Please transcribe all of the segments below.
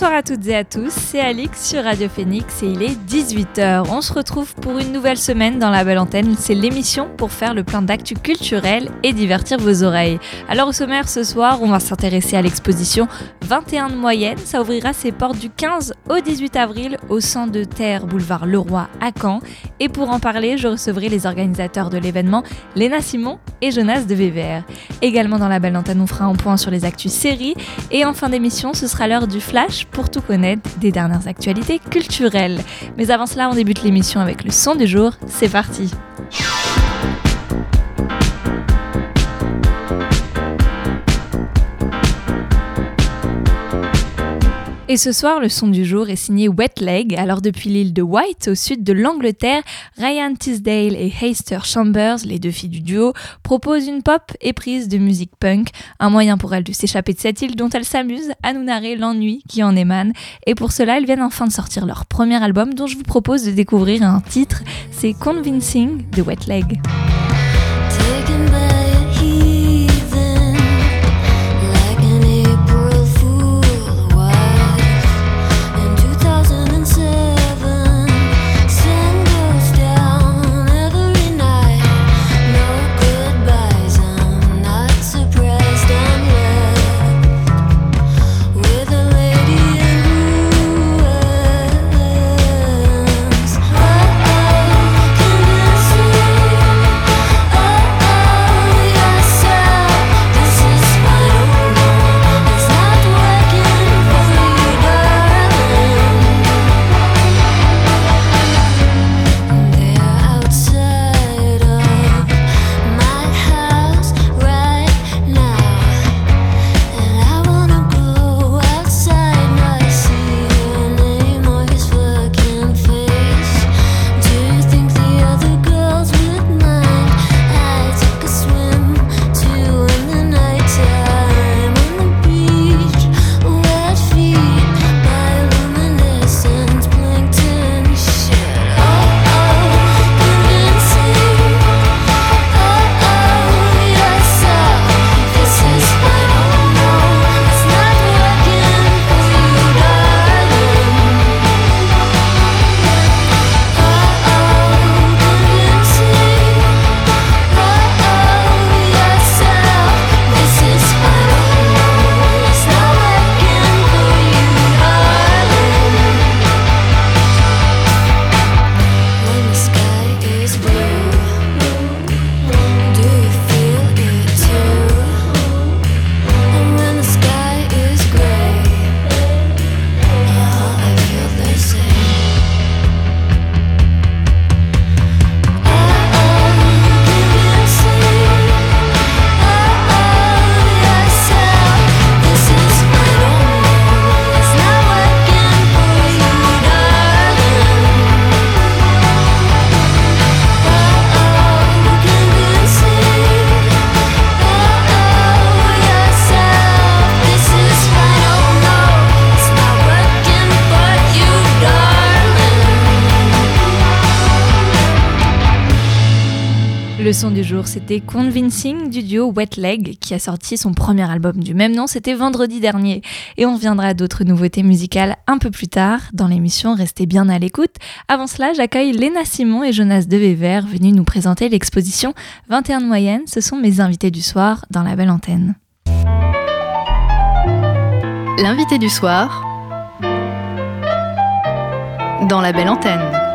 Bonsoir à toutes et à tous, c'est Alix sur Radio Phoenix et il est 18h. On se retrouve pour une nouvelle semaine dans la belle antenne. C'est l'émission pour faire le plein d'actu culturel et divertir vos oreilles. Alors au sommaire ce soir, on va s'intéresser à l'exposition 21 de moyenne. Ça ouvrira ses portes du 15 au 18 avril au centre de terre boulevard Leroy à Caen. Et pour en parler, je recevrai les organisateurs de l'événement, Léna Simon et Jonas de VVR. Également dans la belle antenne, on fera un point sur les actus séries. Et en fin d'émission, ce sera l'heure du flash pour tout connaître des dernières actualités culturelles. Mais avant cela, on débute l'émission avec le son du jour. C'est parti! Et ce soir, le son du jour est signé Wet Leg. Alors depuis l'île de White, au sud de l'Angleterre, Ryan Tisdale et Heister Chambers, les deux filles du duo, proposent une pop éprise de musique punk, un moyen pour elles de s'échapper de cette île dont elles s'amusent à nous narrer l'ennui qui en émane. Et pour cela, elles viennent enfin de sortir leur premier album dont je vous propose de découvrir un titre, c'est Convincing de Wet Leg. Le son du jour, c'était Convincing du duo Wet Leg qui a sorti son premier album du même nom, c'était vendredi dernier. Et on reviendra à d'autres nouveautés musicales un peu plus tard dans l'émission, restez bien à l'écoute. Avant cela, j'accueille Léna Simon et Jonas Devever venus nous présenter l'exposition 21 de moyenne. Ce sont mes invités du soir dans la belle antenne. L'invité du soir dans la belle antenne.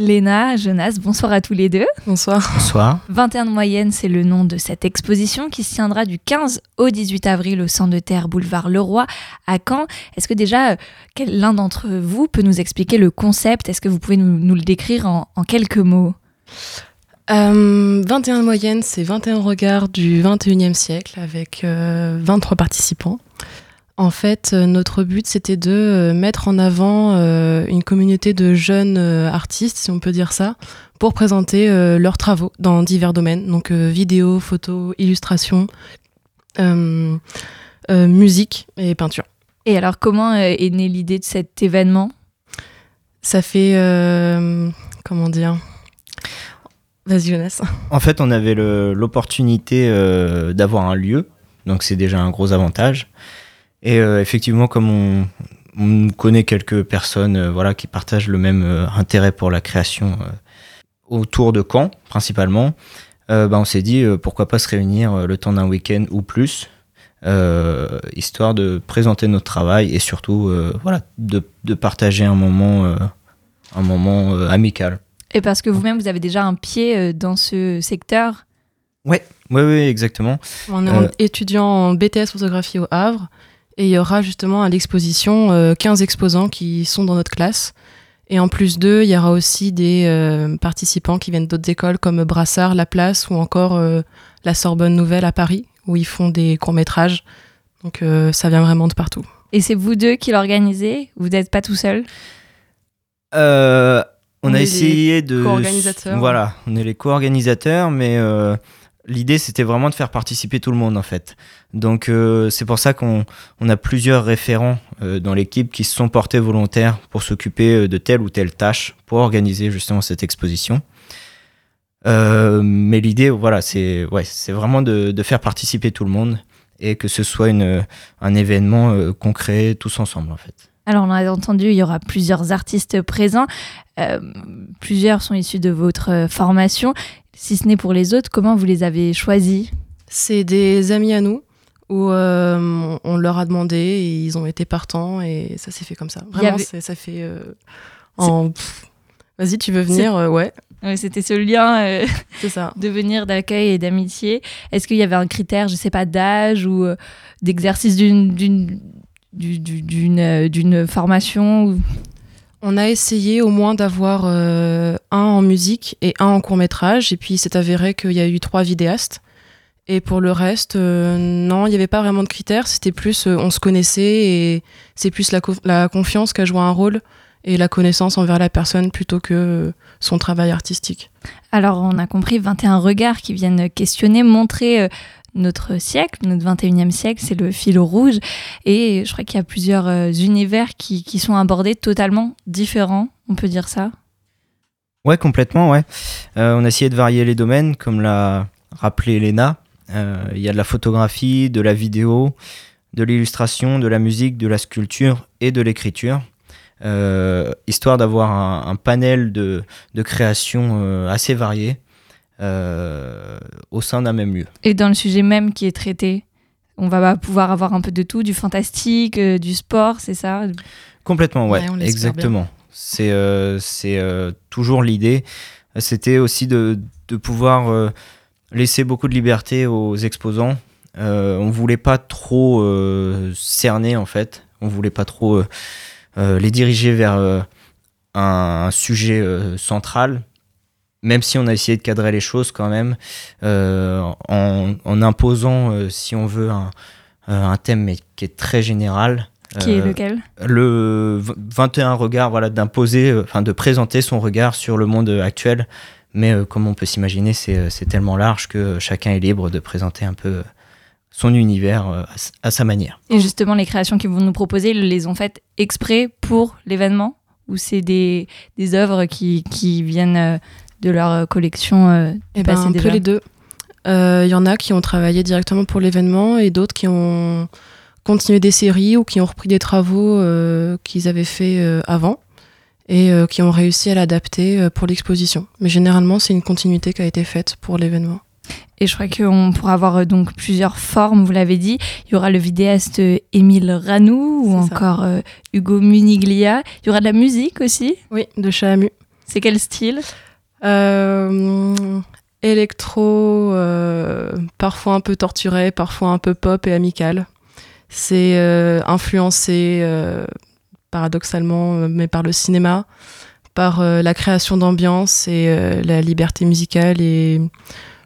Léna, Jonas, bonsoir à tous les deux. Bonsoir. Bonsoir. 21 de moyenne, c'est le nom de cette exposition qui se tiendra du 15 au 18 avril au Centre de Terre Boulevard Leroy à Caen. Est-ce que déjà, euh, l'un d'entre vous peut nous expliquer le concept? Est-ce que vous pouvez nous, le décrire en, quelques mots? 21 euh, de moyenne, c'est 21 regards du 21e siècle avec 23 euh, participants. En fait, notre but, c'était de mettre en avant une communauté de jeunes artistes, si on peut dire ça, pour présenter leurs travaux dans divers domaines, donc vidéo, photo, illustration, musique et peinture. Et alors, comment est née l'idée de cet événement? Ça fait, comment dire? Vas-y, Jonas. En fait, on avait l'opportunité euh, d'avoir un lieu, donc c'est déjà un gros avantage. Et euh, effectivement, comme on, connaît quelques personnes euh, voilà, qui partagent le même intérêt pour la création autour de Caen, principalement, bah, on s'est dit pourquoi pas se réunir le temps d'un week-end ou plus, histoire de présenter notre travail et surtout voilà, de, de, partager un moment, un moment amical. Et parce que vous-même, vous avez déjà un pied euh, dans ce secteur? Ouais, ouais, ouais, exactement. On est euh, étudiant en BTS photographie au Havre et il y aura justement à l'exposition 15 euh, exposants qui sont dans notre classe. Et en plus d'eux, il y aura aussi des participants qui viennent d'autres écoles comme Brassard, La Place ou encore la Sorbonne Nouvelle à Paris où ils font des courts-métrages. Donc ça vient vraiment de partout. Et c'est vous deux qui l'organisez? Vous n'êtes pas tout seul? Euh, on, a essayé de. Voilà, on est les co-organisateurs, mais euh, l'idée c'était vraiment de faire participer tout le monde en fait. Donc euh, c'est pour ça qu'on a plusieurs référents euh, dans l'équipe qui se sont portés volontaires pour s'occuper de telle ou telle tâche pour organiser justement cette exposition. mais l'idée, voilà, c'est ouais, c'est vraiment de, de, faire participer tout le monde et que ce soit une, un événement concret tous ensemble en fait. Alors, on a entendu, il y aura plusieurs artistes présents. Euh, plusieurs sont issus de votre euh, formation. Si ce n'est pour les autres, comment vous les avez choisis? C'est des amis à nous où euh, on leur a demandé et ils ont été partants et ça s'est fait comme ça. Vraiment, ça fait en. Vas-y, tu veux venir Ouais. C'était ce lien ça. de venir d'accueil et d'amitié. Est-ce qu'il y avait un critère, je sais pas, d'âge ou d'exercice d'une euh, formation On a essayé au moins d'avoir euh, un en musique et un en court métrage, et puis c'est avéré qu'il y a eu trois vidéastes. Et pour le reste, euh, non, il n'y avait pas vraiment de critères, c'était plus on se connaissait et c'est plus la, la confiance qui a joué un rôle et la connaissance envers la personne plutôt que son travail artistique. Alors on a compris 21 regards qui viennent questionner, montrer notre siècle, notre 21e siècle, c'est le fil rouge. Et je crois qu'il y a plusieurs euh, univers qui, sont abordés totalement différents, on peut dire ça? Ouais, complètement, ouais. Euh, on a essayé de varier les domaines, comme l'a rappelé Elena. Euh, il y a de la photographie, de la vidéo, de l'illustration, de la musique, de la sculpture et de l'écriture. histoire d'avoir un, panel de, de créations assez variées euh, au sein d'un même lieu. Et dans le sujet même qui est traité, on va pouvoir avoir un peu de tout, du fantastique, euh, du sport, c'est ça? Complètement, ouais, exactement. C'est euh, c'est toujours l'idée. C'était aussi de, de pouvoir laisser beaucoup de liberté aux exposants. on voulait pas trop cerner en fait. On voulait pas trop les diriger vers un, sujet central même si on a essayé de cadrer les choses quand même, euh, en, imposant, euh, si on veut, un, euh, un, thème mais qui est très général. Qui est lequel? Le 21 regards, voilà, d'imposer, enfin de présenter son regard sur le monde actuel. Mais comme on peut s'imaginer, c'est tellement large que chacun est libre de présenter un peu son univers à, sa manière. Et justement, les créations qu'ils vont nous proposer, ils les ont faites exprès pour l'événement? Ou c'est des, des œuvres qui, qui viennent de leur euh, collection euh, eh ben, Un peu les deux. Il euh, y en a qui ont travaillé directement pour l'événement et d'autres qui ont continué des séries ou qui ont repris des travaux qu'ils avaient fait avant et qui ont réussi à l'adapter pour l'exposition. Mais généralement, c'est une continuité qui a été faite pour l'événement. Et je crois qu'on pourra avoir donc plusieurs formes, vous l'avez dit. Il y aura le vidéaste Émile Ranou ou encore Hugo Muniglia. Il y aura de la musique aussi Oui, de Chahamu. C'est quel style? Euh, électro, euh, parfois un peu torturé, parfois un peu pop et amical. C'est euh, influencé paradoxalement, mais par le cinéma, par la création d'ambiance et la liberté musicale et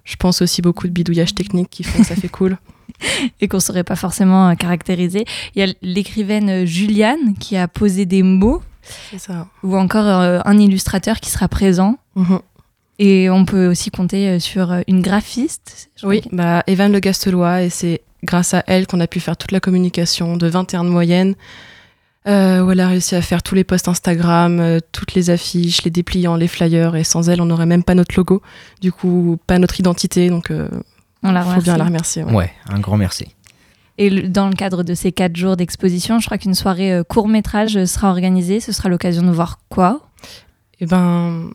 je pense aussi beaucoup de bidouillage technique qui font ça fait cool. et qu'on ne saurait pas forcément caractériser. Il y a l'écrivaine Juliane qui a posé des mots. Ça. Ou encore un illustrateur qui sera présent. Mhm. Et on peut aussi compter sur une graphiste. Oui, bah, Evan Le Gastelois, et c'est grâce à elle qu'on a pu faire toute la communication de 21 de moyenne, euh, où elle a réussi à faire tous les posts Instagram, euh, toutes les affiches, les dépliants, les flyers, et sans elle, on n'aurait même pas notre logo, du coup, pas notre identité, donc il euh, faut bien la remercier. Ouais. un grand merci. Et dans le cadre de ces quatre jours d'exposition, je crois qu'une soirée court métrage sera organisée. Ce sera l'occasion de voir quoi? Eh ben,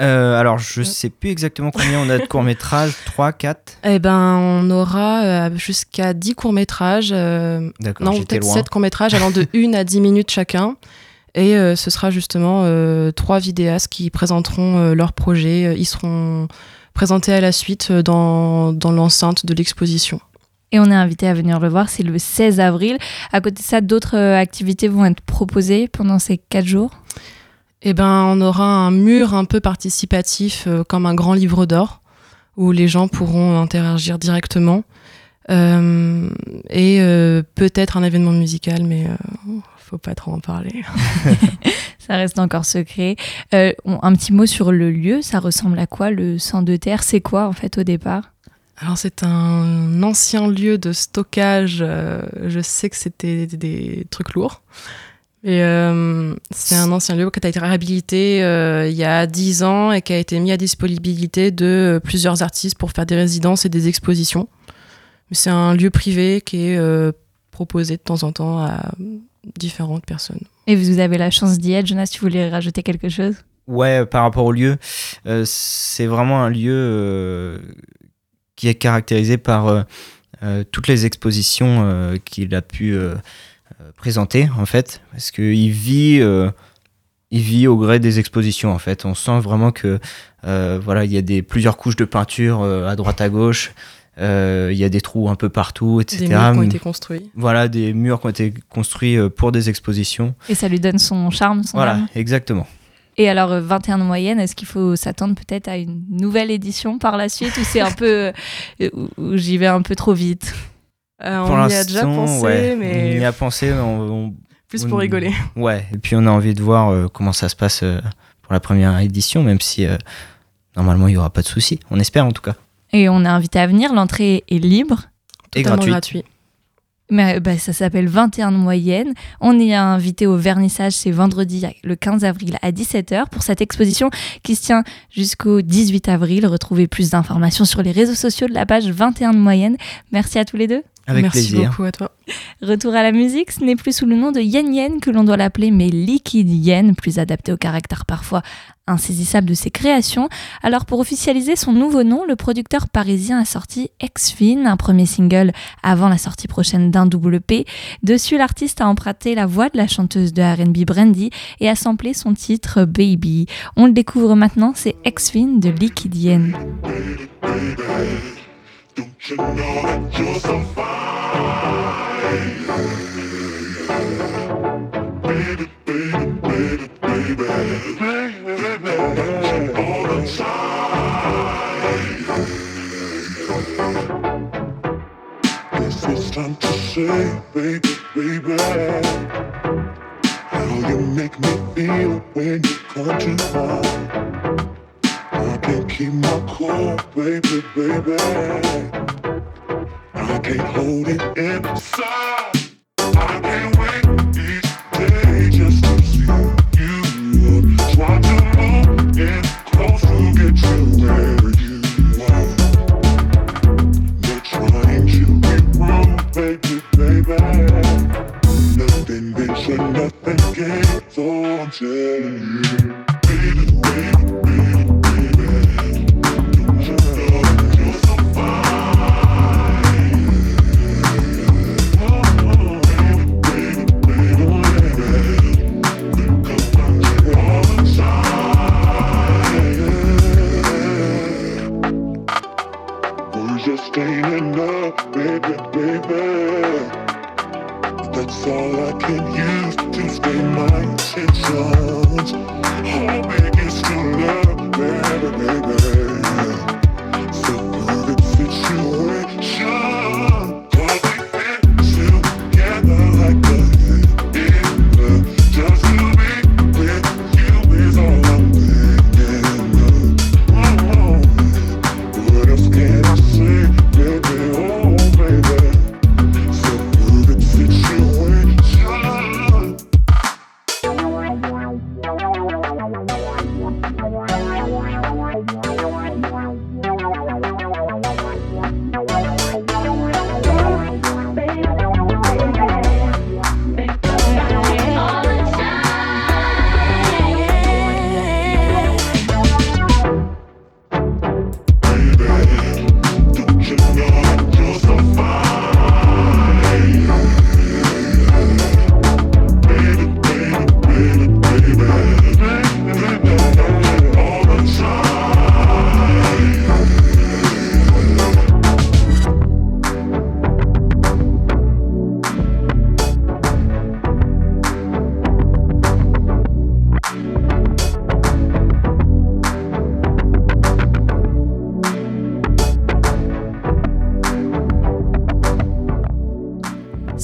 euh, alors, je sais plus exactement combien on a de courts-métrages, 3, 4 Eh ben, on aura euh, jusqu'à 10 courts-métrages. Euh, D'accord, non, peut-être 7 courts-métrages allant de 1 à 10 minutes chacun. Et ce sera justement trois vidéastes qui présenteront leur projet. Ils seront présentés à la suite dans, dans l'enceinte de l'exposition. Et on est invité à venir le voir, c'est le 16 avril. À côté de ça, d'autres activités vont être proposées pendant ces 4 jours? Eh ben, on aura un mur un peu participatif, euh, comme un grand livre d'or, où les gens pourront interagir directement. Euh, et euh, peut-être un événement musical, mais faut pas trop en parler. ça reste encore secret. un petit mot sur le lieu, ça ressemble à quoi le centre de terre? C'est quoi en fait au départ? Alors c'est un ancien lieu de stockage. je sais que c'était des trucs lourds. Et euh, c'est un ancien lieu qui a été réhabilité euh, il y a 10 ans et qui a été mis à disponibilité de euh, plusieurs artistes pour faire des résidences et des expositions. C'est un lieu privé qui est proposé de temps en temps à différentes personnes. Et vous avez la chance d'y être. Jonas, tu voulais rajouter quelque chose? Ouais, par rapport au lieu, c'est vraiment un lieu qui est caractérisé par toutes les expositions qu'il a pu euh, présenter en fait parce qu'il vit euh, il vit au gré des expositions en fait on sent vraiment que euh, voilà il y a des plusieurs couches de peinture à droite à gauche il y a des trous un peu partout, etc. Des murs qui ont été construits. Voilà, des murs qui ont été construits pour des expositions. Et ça lui donne son charme, son Voilà, exactement. Et alors, 21 de moyenne, est-ce qu'il faut s'attendre peut-être à une nouvelle édition par la suite ou c'est un peu. où j'y vais un peu trop vite? Euh, on y a déjà pensé, mais. On y a pensé, on, plus pour rigoler. Ouais, et puis on a envie de voir euh, comment ça se passe euh, pour la première édition, même si normalement il n'y aura pas de soucis. On espère en tout cas. Et on est invité à venir, l'entrée est libre. Et gratuit. Mais bah, ça s'appelle 21 de moyenne. On est invité au vernissage, c'est vendredi le 15 avril à 17h pour cette exposition qui se tient jusqu'au 18 avril. Retrouvez plus d'informations sur les réseaux sociaux de la page 21 de moyenne. Merci à tous les deux. Avec Merci plaisir. beaucoup à toi. Retour à la musique, ce n'est plus sous le nom de Yen Yen que l'on doit l'appeler, mais Liquid Yen, plus adapté au caractère parfois insaisissable de ses créations. Alors pour officialiser son nouveau nom, le producteur parisien a sorti X-Fin, un premier single avant la sortie prochaine d'un double P. Dessus, l'artiste a emprunté la voix de la chanteuse de R&B Brandy et a samplé son titre Baby. On le découvre maintenant, c'est X-Fin de Liquid Yen. Don't you know that you're so fine? Baby, baby, baby, baby, baby, baby, all the time. Guess it's time to say, baby, baby, how you make me feel when you come to mind. Can't keep my cool, baby, baby. I can't hold it inside. I can't wait each day just to see you. Try to move in close to get you where you are. Not trying to be rude, baby, baby. Nothing bitch nothing gains, so I'm telling you.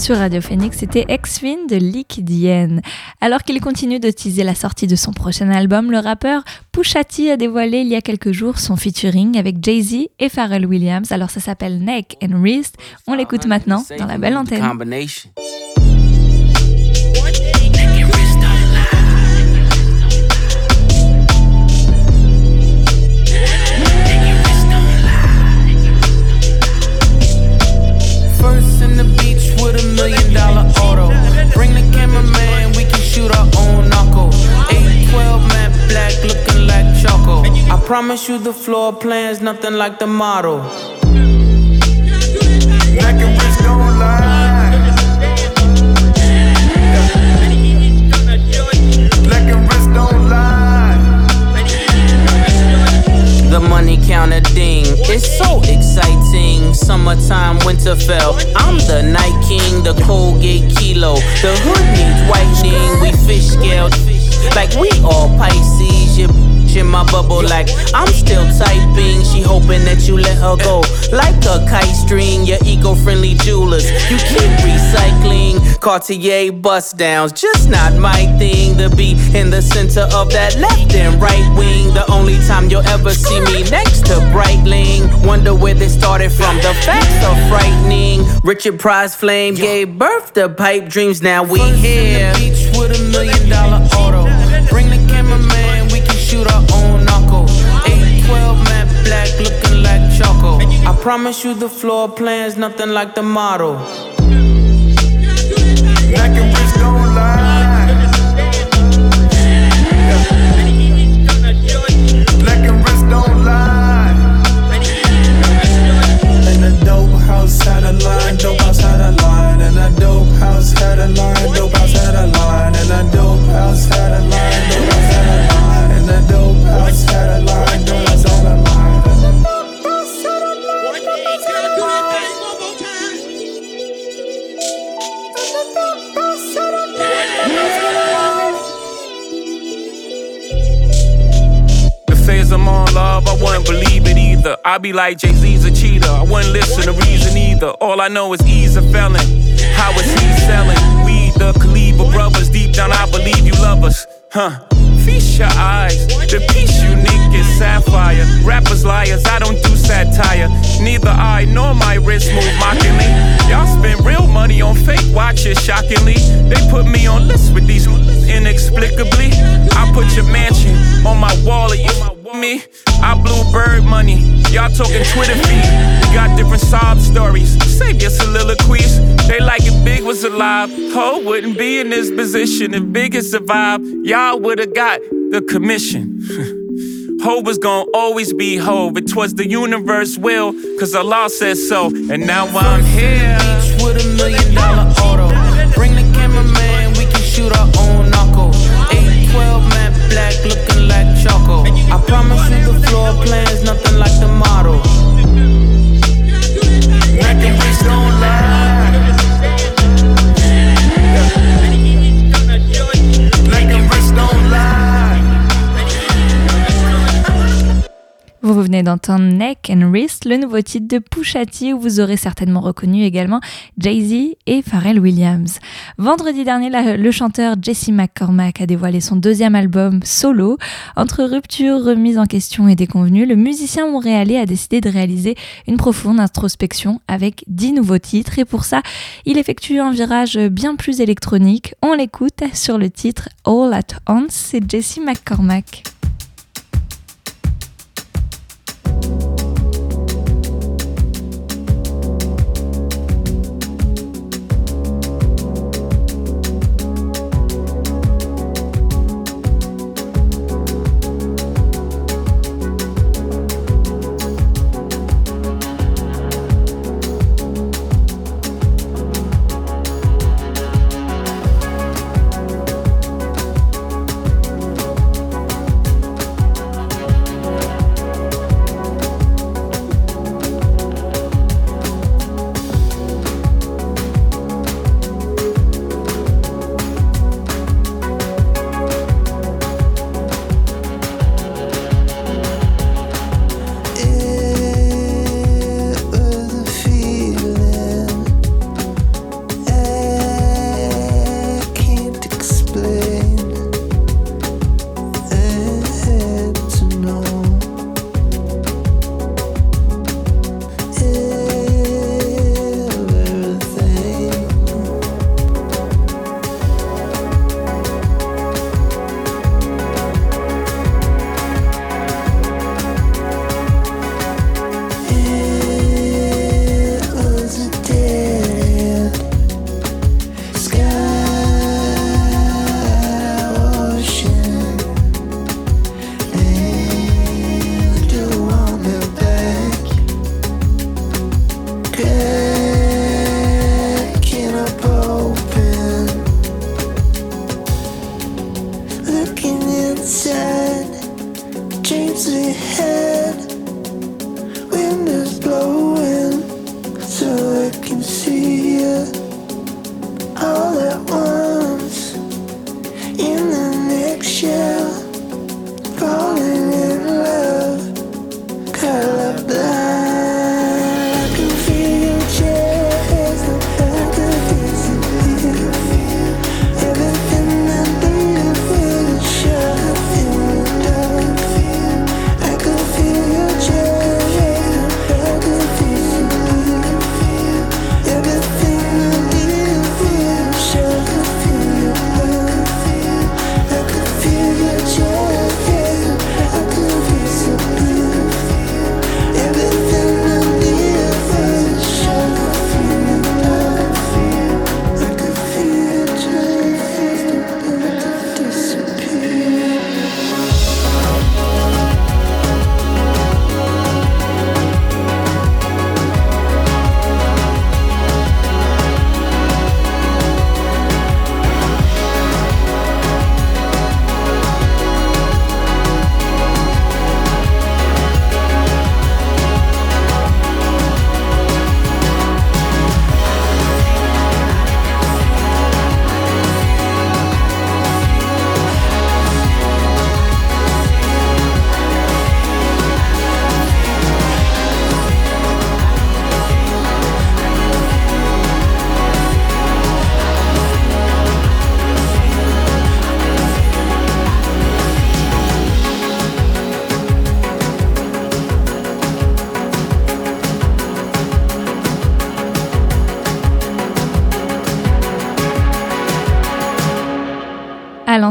Sur Radio Phoenix, c'était X-Fin de Liquidienne. Alors qu'il continue de teaser la sortie de son prochain album, le rappeur Pusha T a dévoilé il y a quelques jours son featuring avec Jay-Z et Pharrell Williams. Alors ça s'appelle Neck and Wrist. On l'écoute maintenant dans la belle antenne. Promise you the floor plan's nothing like the model. Neck and wrist don't lie. Neck and wrist don't lie. The money counter ding, it's so exciting. Summertime, Winterfell. I'm the night king, the Colgate kilo. The hood needs whitening, we fish scaled like we all Pisces. You in my bubble like I'm still typing. She hoping that you let her go like a kite string. Your eco-friendly jewelers, you keep recycling. Cartier bust downs, just not my thing. To be in the center of that left and right wing. The only time you'll ever see me next to Breitling. Wonder where they started from. The facts are frightening. Richard Prize Flame gave birth to pipe dreams. Now we here. Beach with a million dollar auto. Bring the cameraman, shoot our own knuckle. 812 matte black, looking like choco. I promise you the floor plan's nothing like the model. Black and I be like Jay Z's a cheater. I wouldn't listen to reason either. All I know is he's a felon. How is he selling? We the Kaliba brothers. Deep down, I believe you love us. Huh. Feast your eyes. The piece unique is sapphire. Rappers liars, I don't do satire. Neither I nor my wrist move mockingly. Y'all spend real money on fake watches, shockingly. They put me on lists with these inexplicably. I put your mansion on my wall, and you me. I blew bird money. Y'all talking Twitter feed. We got different sob stories. Save your soliloquies. They like if Big was alive. Ho wouldn't be in this position if Big had survived. Y'all would've got the commission. Ho was gonna always be Hove. It was the universe will, cause Allah said so. And now I'm here. I promise you the floor plan's nothing like the model. D'entendre Neck and Wrist, le nouveau titre de Pusha T, où vous aurez certainement reconnu également Jay-Z et Pharrell Williams. Vendredi dernier, le chanteur Jesse McCormack a dévoilé son deuxième album solo. Entre rupture, remise en question et déconvenue, le musicien montréalais a décidé de réaliser une profonde introspection avec dix nouveaux titres et pour ça, il effectue un virage bien plus électronique. On l'écoute sur le titre All at Once, c'est Jesse McCormack.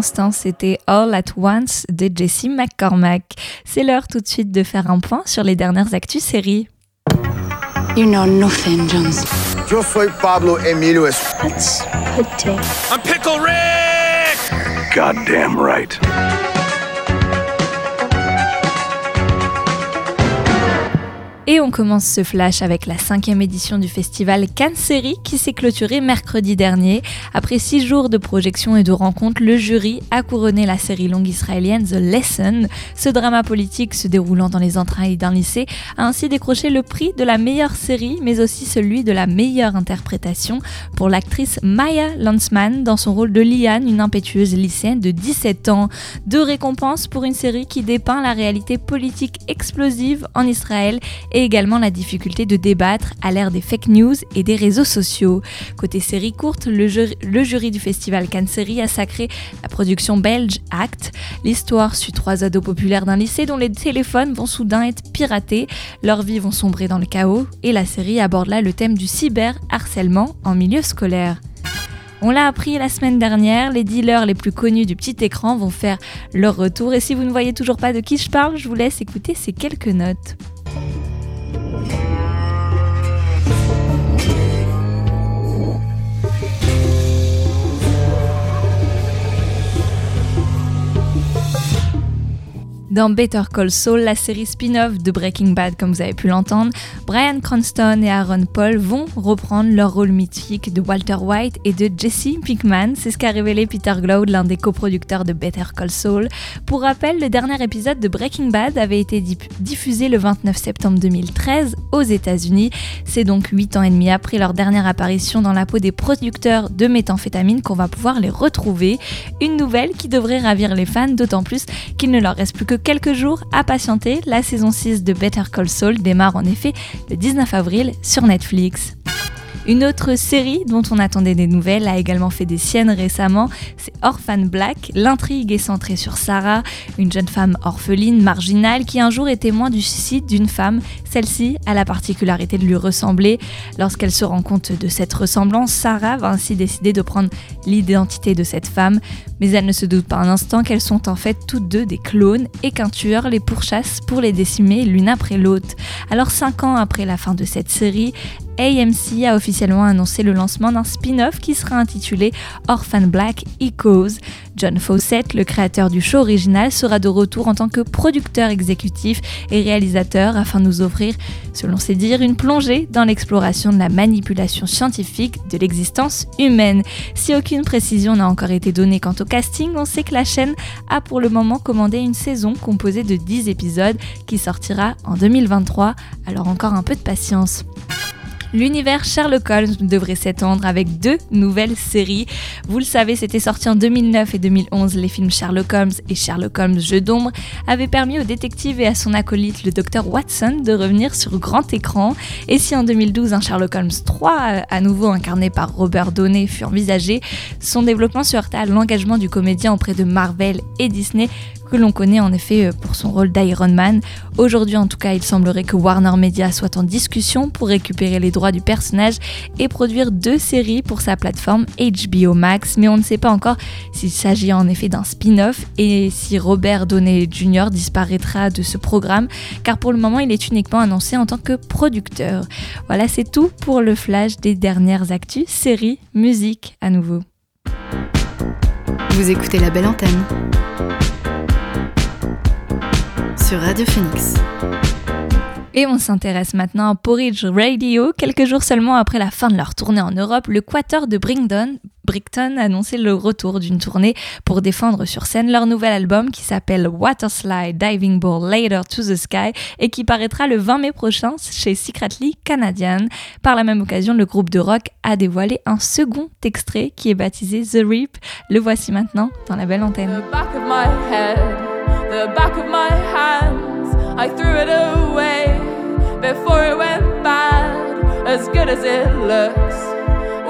L'instant, c'était All at Once de Jesse McCormack. C'est l'heure tout de suite de faire un point sur les dernières actus séries. You know nothing, Jones. Yo soy Pablo Emilio. Pretty. I'm Pickle Rick! Goddamn right. Et on commence ce flash avec la cinquième édition du festival Cannes Série qui s'est clôturé mercredi dernier. Après six jours de projection et de rencontres, le jury a couronné la série longue israélienne The Lesson. Ce drama politique se déroulant dans les entrailles d'un lycée a ainsi décroché le prix de la meilleure série, mais aussi celui de la meilleure interprétation pour l'actrice Maya Lanzmann dans son rôle de Liane, une impétueuse lycéenne de 17 ans. Deux récompenses pour une série qui dépeint la réalité politique explosive en Israël et également la difficulté de débattre à l'ère des fake news et des réseaux sociaux. Côté série courte, le, jury, du festival Cannes Série a sacré la production belge Act. L'histoire suit trois ados populaires d'un lycée dont les téléphones vont soudain être piratés, leurs vies vont sombrer dans le chaos et la série aborde là le thème du cyberharcèlement en milieu scolaire. On l'a appris la semaine dernière, les dealers les plus connus du petit écran vont faire leur retour et si vous ne voyez toujours pas de qui je parle, je vous laisse écouter ces quelques notes. Dans Better Call Saul, la série spin-off de Breaking Bad, comme vous avez pu l'entendre, Brian Cranston et Aaron Paul vont reprendre leur rôle mythique de Walter White et de Jesse Pinkman. C'est ce qu'a révélé Peter Glaude, l'un des coproducteurs de Better Call Saul. Pour rappel, le dernier épisode de Breaking Bad avait été diffusé le 29 septembre 2013 aux États-Unis. C'est donc 8 ans et demi après leur dernière apparition dans la peau des producteurs de méthamphétamine qu'on va pouvoir les retrouver. Une nouvelle qui devrait ravir les fans, d'autant plus qu'il ne leur reste plus que quelques jours à patienter, la saison 6 de Better Call Saul démarre en effet le 19 avril sur Netflix. Une autre série dont on attendait des nouvelles a également fait des siennes récemment, c'est Orphan Black. L'intrigue est centrée sur Sarah, une jeune femme orpheline, marginale, qui un jour est témoin du suicide d'une femme. Celle-ci a la particularité de lui ressembler. Lorsqu'elle se rend compte de cette ressemblance, Sarah va ainsi décider de prendre l'identité de cette femme, mais elle ne se doute pas un instant qu'elles sont en fait toutes deux des clones et qu'un tueur les pourchasse pour les décimer l'une après l'autre. Alors cinq ans après la fin de cette série, AMC a officiellement annoncé le lancement d'un spin-off qui sera intitulé Orphan Black Echoes. John Fawcett, le créateur du show original, sera de retour en tant que producteur exécutif et réalisateur afin de nous offrir, selon ses dires, une plongée dans l'exploration de la manipulation scientifique de l'existence humaine. Si aucune précision n'a encore été donnée quant au casting, on sait que la chaîne a pour le moment commandé une saison composée de 10 épisodes qui sortira en 2023, alors encore un peu de patience. L'univers Sherlock Holmes devrait s'étendre avec deux nouvelles séries. Vous le savez, c'était sorti en 2009 et 2011. Les films Sherlock Holmes et Sherlock Holmes Jeu d'ombre avaient permis au détective et à son acolyte, le docteur Watson, de revenir sur grand écran. Et si en 2012, un Sherlock Holmes 3, à nouveau incarné par Robert Downey, fut envisagé, son développement se heurta à l'engagement du comédien auprès de Marvel et Disney que l'on connaît en effet euh, pour son rôle d'Iron Man. Aujourd'hui en tout cas, il semblerait que Warner Media soit en discussion pour récupérer les droits du personnage et produire deux séries pour sa plateforme HBO Max, mais on ne sait pas encore s'il s'agit en effet d'un spin-off et si Robert Downey Jr. disparaîtra de ce programme, car pour le moment il est uniquement annoncé en tant que producteur. Voilà, c'est tout pour le flash des dernières actus, séries, musique à nouveau. Vous écoutez la belle antenne sur Radio Phoenix. Et on s'intéresse maintenant à Porridge Radio. Quelques jours seulement après la fin de leur tournée en Europe, le Quater de Brinkton, Brickton a annoncé le retour d'une tournée pour défendre sur scène leur nouvel album qui s'appelle Waterslide Diving Ball Later to the Sky et qui paraîtra le 20 mai prochain chez Secretly Canadian. Par la même occasion, le groupe de rock a dévoilé un second extrait qui est baptisé The Reap. Le voici maintenant dans la belle antenne. the back of my hands. I threw it away before it went bad. As good as it looks,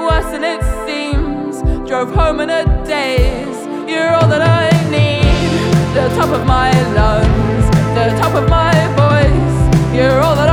worse than it seems. Drove home in a daze. You're all that I need. The top of my lungs, the top of my voice. You're all that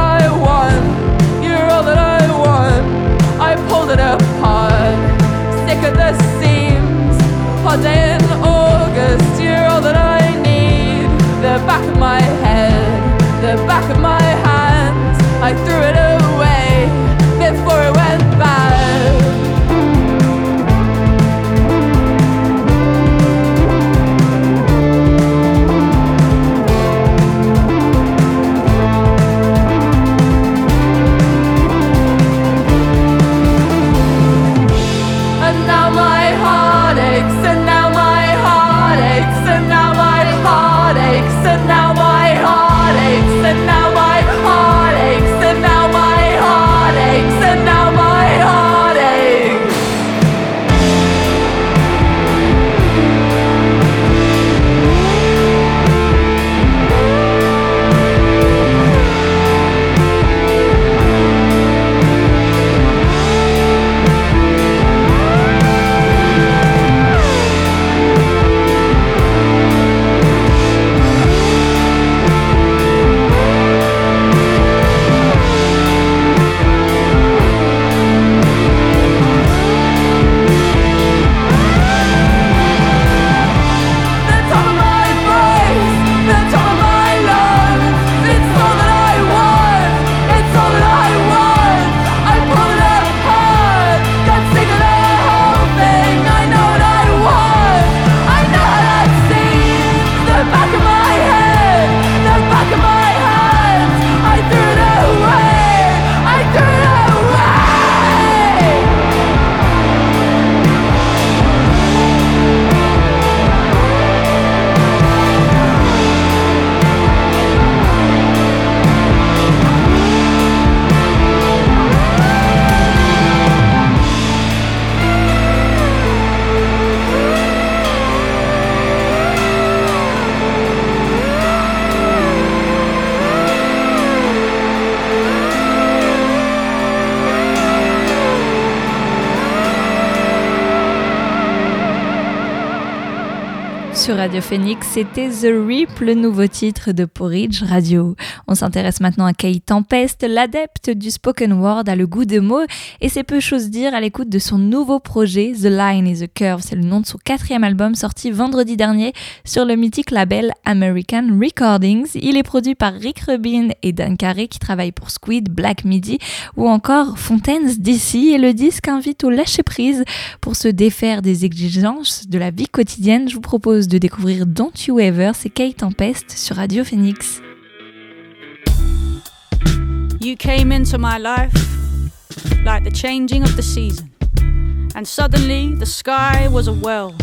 Phoenix, c'était The Reap, le nouveau titre de Porridge Radio. On s'intéresse maintenant à Kay Tempest, l'adepte du spoken word, a le goût de mots et c'est peu chose dire à l'écoute de son nouveau projet The Line is a Curve. C'est le nom de son quatrième album sorti vendredi dernier sur le mythique label American Recordings. Il est produit par Rick Rubin et Dan Carey qui travaillent pour Squid, Black Midi ou encore Fontaines DC et le disque invite au lâcher prise pour se défaire des exigences de la vie quotidienne. Je vous propose de découvrir Don't You Ever, c'est Kate Tempest sur Radio Phoenix. You came into my life like the changing of the season, and suddenly the sky was a well.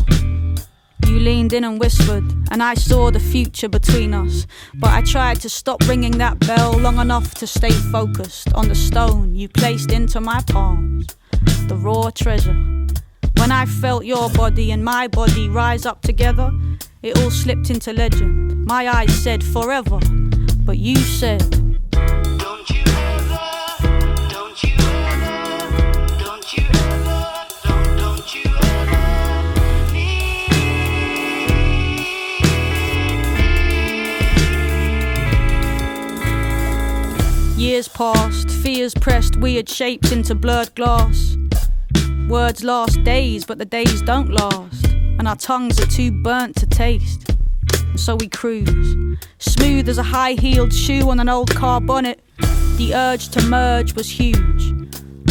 You leaned in and whispered, and I saw the future between us. But I tried to stop ringing that bell long enough to stay focused on the stone you placed into my palms, the raw treasure. When I felt your body and my body rise up together, it all slipped into legend. My eyes said forever, but you said, Don't you ever, don't you ever, don't you ever, don't, don't you ever Years passed, fears pressed weird shapes into blurred glass. Words last days, but the days don't last, and our tongues are too burnt to taste. And so we cruise, smooth as a high heeled shoe on an old car bonnet. The urge to merge was huge.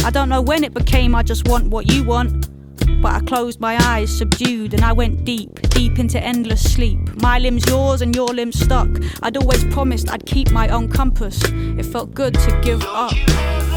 I don't know when it became I just want what you want. But I closed my eyes, subdued, and I went deep, deep into endless sleep. My limbs yours and your limbs stuck. I'd always promised I'd keep my own compass. It felt good to give up.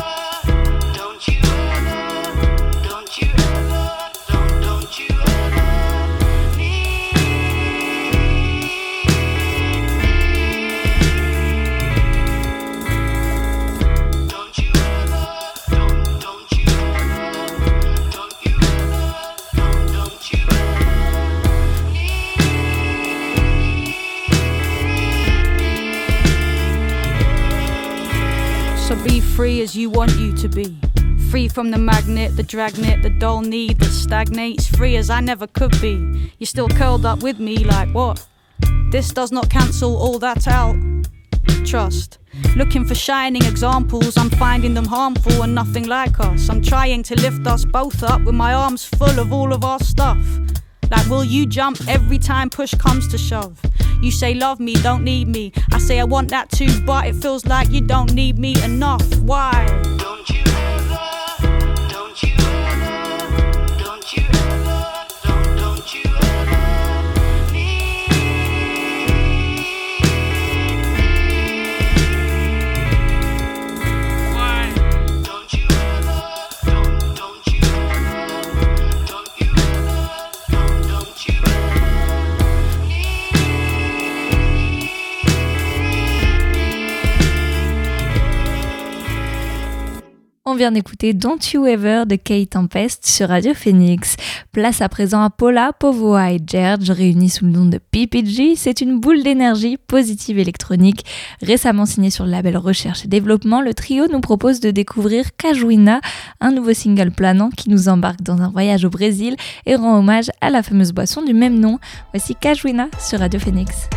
Free as you want you to be. Free from the magnet, the dragnet, the dull need that stagnates. Free as I never could be. You're still curled up with me, like what? This does not cancel all that out. Trust. Looking for shining examples, I'm finding them harmful and nothing like us. I'm trying to lift us both up with my arms full of all of our stuff. Like, will you jump every time push comes to shove? You say love me, don't need me. I say I want that too, but it feels like you don't need me enough. Why? On vient d'écouter Don't You Ever de Kate Tempest sur Radio Phoenix. Place à présent à Paula, Povoa et Gerge réunis sous le nom de PPG. C'est une boule d'énergie positive électronique. Récemment signé sur le label Recherche et Développement, le trio nous propose de découvrir Cajuina, un nouveau single planant qui nous embarque dans un voyage au Brésil et rend hommage à la fameuse boisson du même nom. Voici Cajuina sur Radio Phoenix.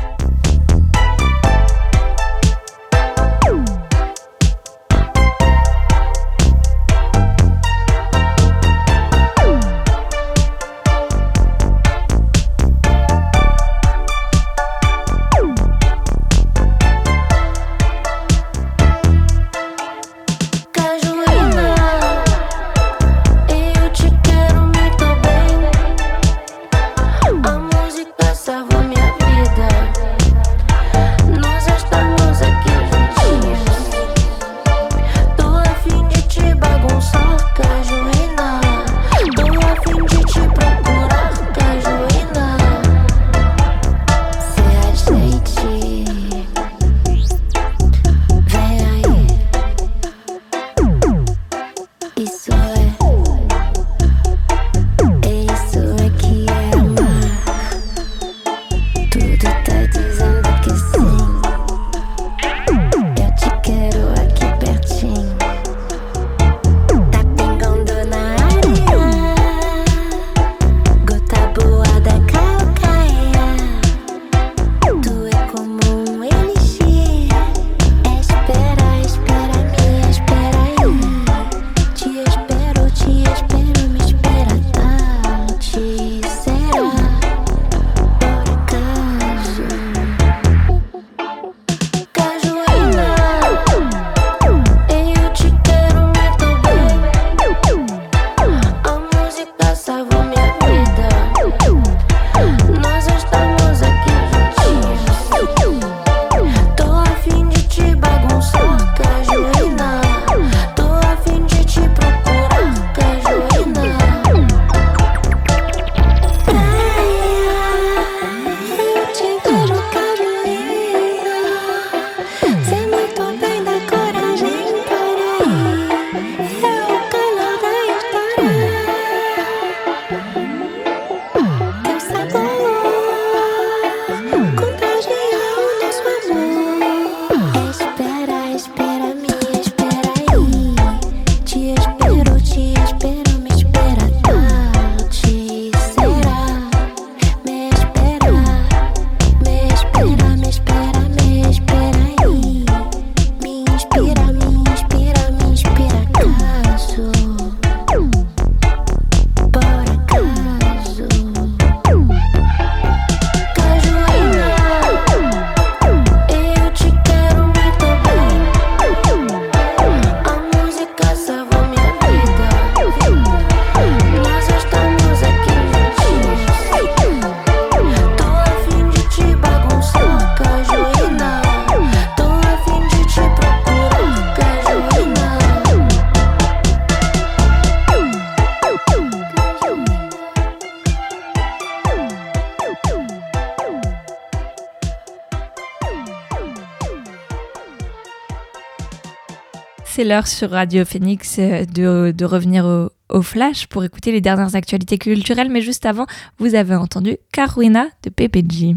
C'est l'heure sur Radio Phoenix euh, de, de revenir au, au, Flash pour écouter les dernières actualités culturelles. Mais juste avant, vous avez entendu Caruina de PPG.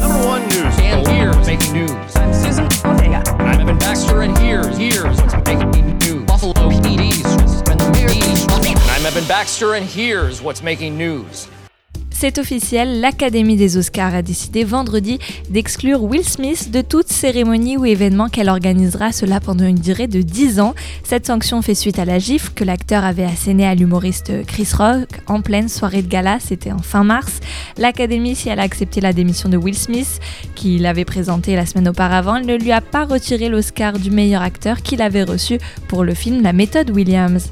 Number one news. And here's making news. I'm Evan Baxter, and here's what's making news. C'est officiel, l'Académie des Oscars a décidé vendredi d'exclure Will Smith de toute cérémonie ou événement qu'elle organisera, cela pendant une durée de 10 ans. Cette sanction fait suite à la gifle que l'acteur avait assénée à l'humoriste Chris Rock en pleine soirée de gala, c'était en fin mars. L'Académie, si elle a accepté la démission de Will Smith, qu'il avait présenté la semaine auparavant, ne lui a pas retiré l'Oscar du meilleur acteur qu'il avait reçu pour le film La méthode Williams.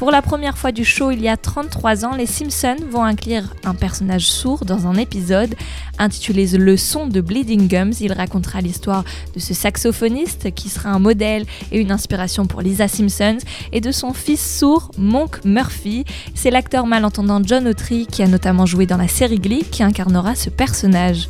Pour la première fois du show il y a 33 ans, les Simpsons vont inclure un personnage sourd dans un épisode intitulé Le son de Bleeding Gums. Il racontera l'histoire de ce saxophoniste qui sera un modèle et une inspiration pour Lisa Simpson et de son fils sourd, Monk Murphy. C'est l'acteur malentendant John Autry qui a notamment joué dans la série Glee qui incarnera ce personnage.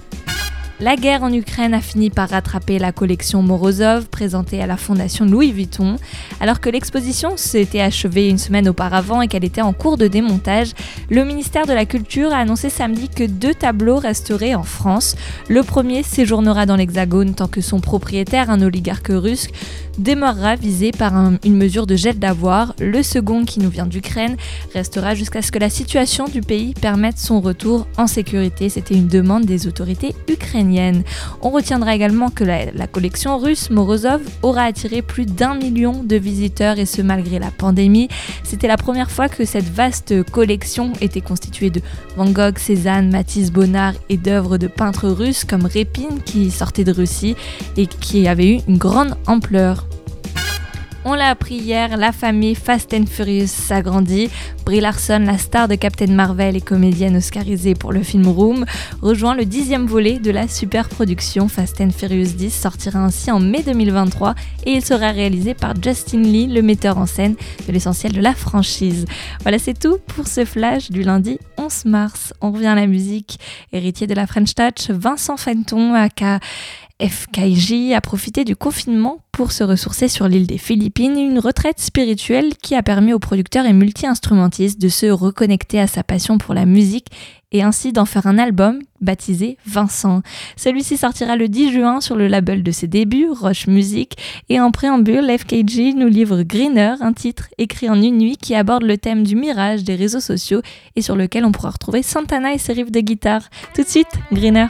La guerre en Ukraine a fini par rattraper la collection Morozov présentée à la fondation Louis Vuitton. Alors que l'exposition s'était achevée une semaine auparavant et qu'elle était en cours de démontage, le ministère de la Culture a annoncé samedi que deux tableaux resteraient en France. Le premier séjournera dans l'Hexagone tant que son propriétaire, un oligarque russe, demeurera visé par une mesure de gel d'avoir. Le second, qui nous vient d'Ukraine, restera jusqu'à ce que la situation du pays permette son retour en sécurité. C'était une demande des autorités ukrainiennes. On retiendra également que la, collection russe Morozov aura attiré plus d'un million de visiteurs et ce malgré la pandémie. C'était la première fois que cette vaste collection était constituée de Van Gogh, Cézanne, Matisse Bonnard et d'œuvres de peintres russes comme Repin qui sortait de Russie et qui avait eu une grande ampleur. On l'a appris hier, la famille Fast and Furious s'agrandit. Brie Larson, la star de Captain Marvel et comédienne oscarisée pour le film Room, rejoint le dixième volet de la super production Fast and Furious 10, sortira ainsi en mai 2023 et il sera réalisé par Justin Lee, le metteur en scène de l'essentiel de la franchise. Voilà, c'est tout pour ce flash du lundi 11 mars. On revient à la musique. Héritier de la French Touch, Vincent Fenton, aka FKJ a profité du confinement pour se ressourcer sur l'île des Philippines, une retraite spirituelle qui a permis aux producteurs et multi-instrumentistes de se reconnecter à sa passion pour la musique et ainsi d'en faire un album baptisé Vincent. Celui-ci sortira le 10 juin sur le label de ses débuts, Roche Music, et en préambule, FKJ nous livre Greener, un titre écrit en une nuit qui aborde le thème du mirage des réseaux sociaux et sur lequel on pourra retrouver Santana et ses riffs de guitare. Tout de suite, Greener.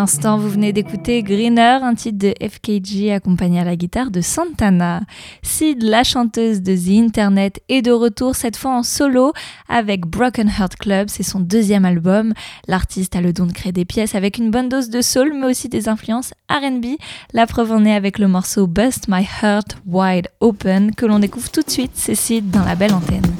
L'instant, vous venez d'écouter Greener, un titre de FKG accompagné à la guitare de Santana. Sid, la chanteuse de The Internet, est de retour cette fois en solo avec Broken Heart Club, c'est son deuxième album. L'artiste a le don de créer des pièces avec une bonne dose de soul mais aussi des influences RB. La preuve en est avec le morceau Bust My Heart Wide Open que l'on découvre tout de suite, c'est Sid dans la belle antenne.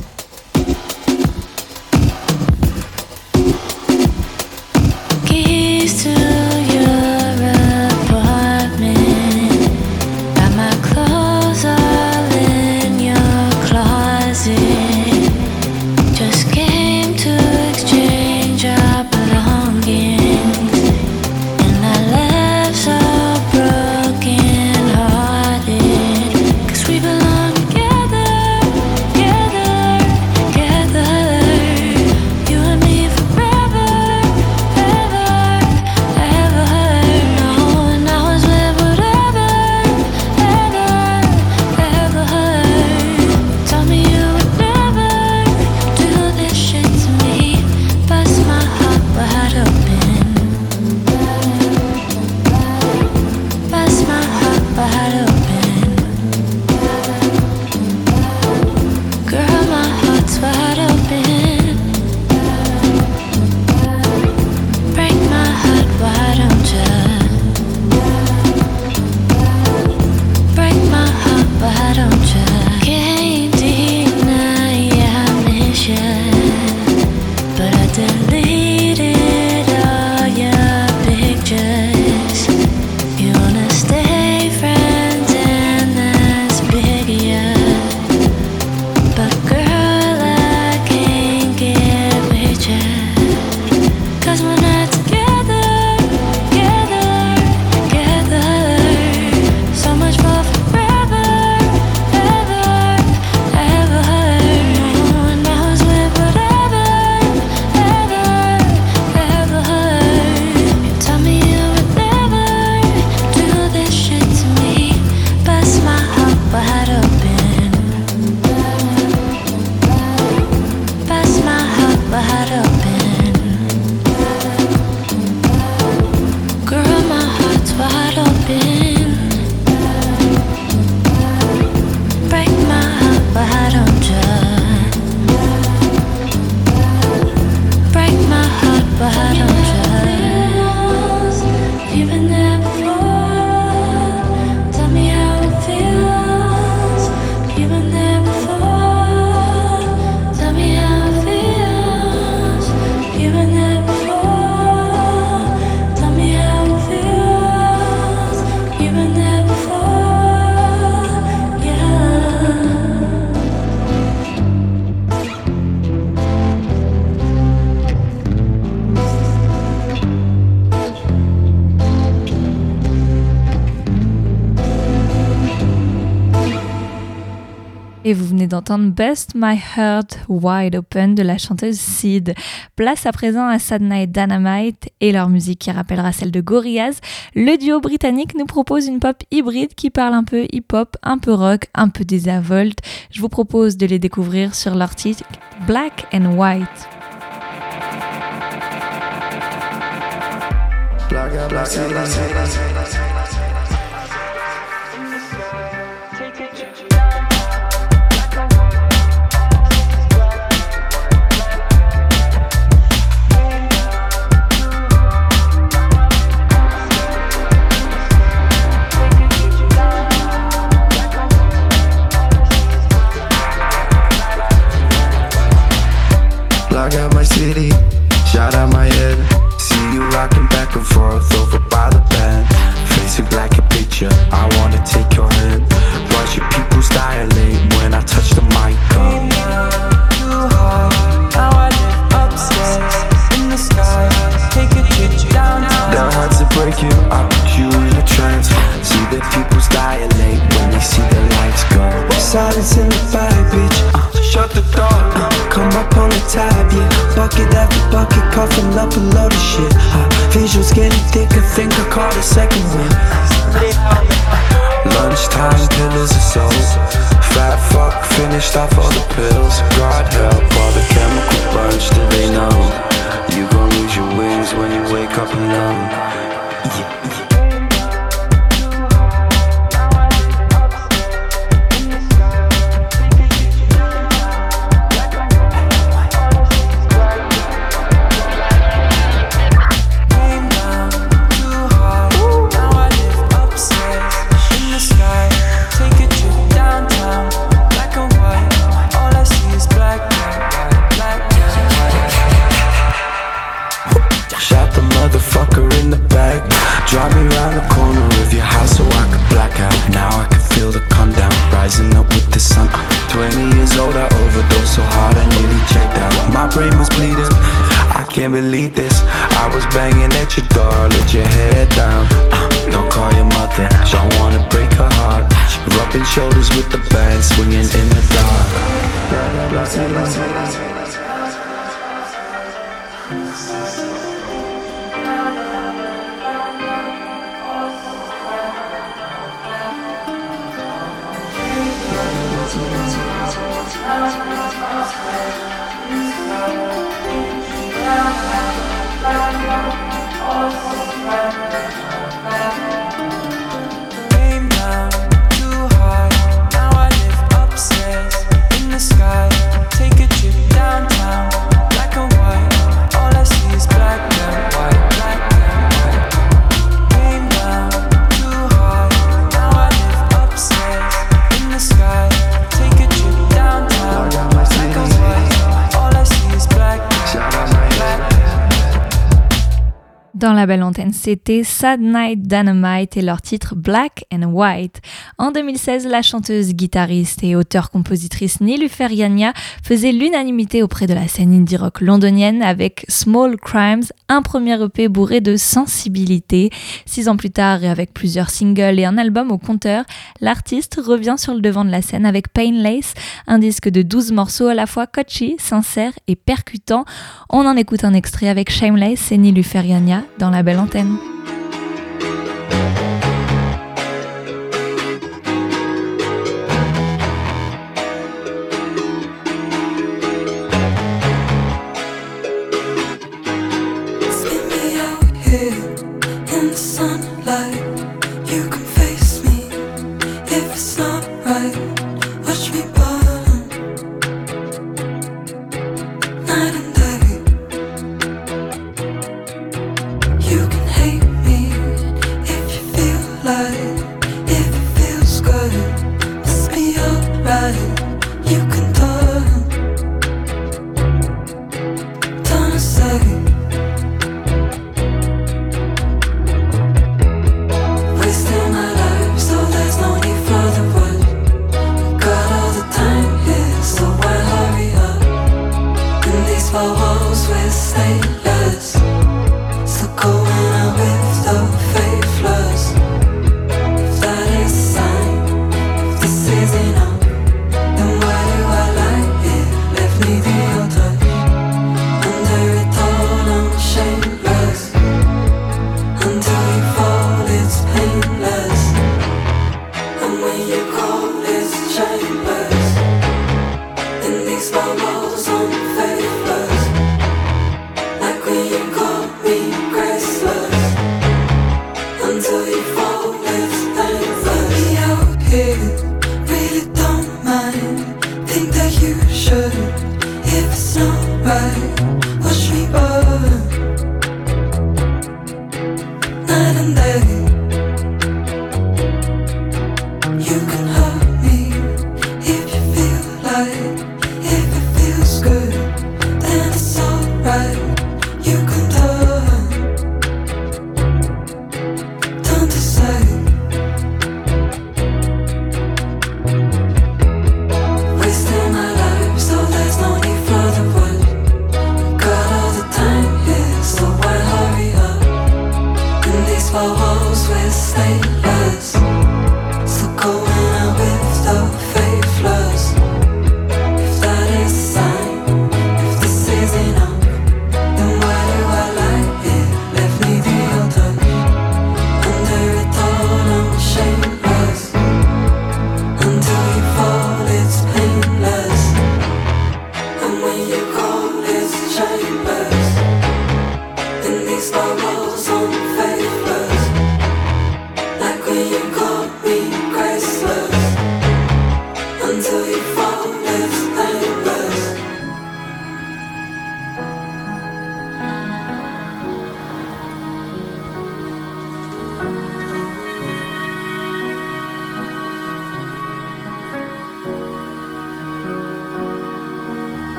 Et vous venez d'entendre Best My Heart Wide Open de la chanteuse Sid. Place à présent à Sad Night Dynamite et leur musique qui rappellera celle de Gorillaz. Le duo britannique nous propose une pop hybride qui parle un peu hip-hop, un peu rock, un peu désinvolte. Je vous propose de les découvrir sur leur titre Black and White. I got my city, shot out my head. See you rocking back and forth over by the bend. Facing like a picture, I wanna take your hand. Watch your people's dilate when I touch the mic. Now I in the sky. Take a trip downtown. Their hard to break you, I put you in a trance. See the people's dilate when they see the lights go. Silence in the fire, bitch. Uh, shut the door. I'm up on the top, yeah Bucket after bucket, coughing up a load of shit uh, Visuals getting thicker, think I caught a second one. Lunchtime dinners are sold Fat fuck finished off all the pills God help all the chemical bunch. do they know You gon' lose your wings when you wake up alone yeah. C'était Sad Night Dynamite et leur titre Black and White. En 2016, la chanteuse, guitariste et auteure-compositrice Nilufer Yanya faisait l'unanimité auprès de la scène indie rock londonienne avec Small Crimes, un premier EP bourré de sensibilité. Six ans plus tard et avec plusieurs singles et un album au compteur, l'artiste revient sur le devant de la scène avec Painless, un disque de 12 morceaux à la fois coachy, sincère et percutant. On en écoute un extrait avec Shameless et Nilufer Yanya dans la belle antenne.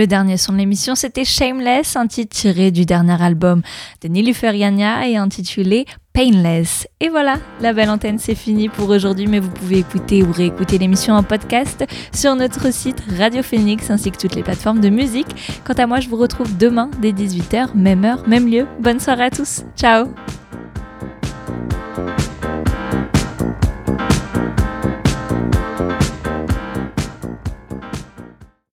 Le dernier son de l'émission, c'était Shameless, un titre tiré du dernier album de Nilufer Yanya et intitulé Painless. Et voilà, la belle antenne, c'est fini pour aujourd'hui, mais vous pouvez écouter ou réécouter l'émission en podcast sur notre site Radio Phoenix ainsi que toutes les plateformes de musique. Quant à moi, je vous retrouve demain dès 18h, même heure, même lieu. Bonne soirée à tous. Ciao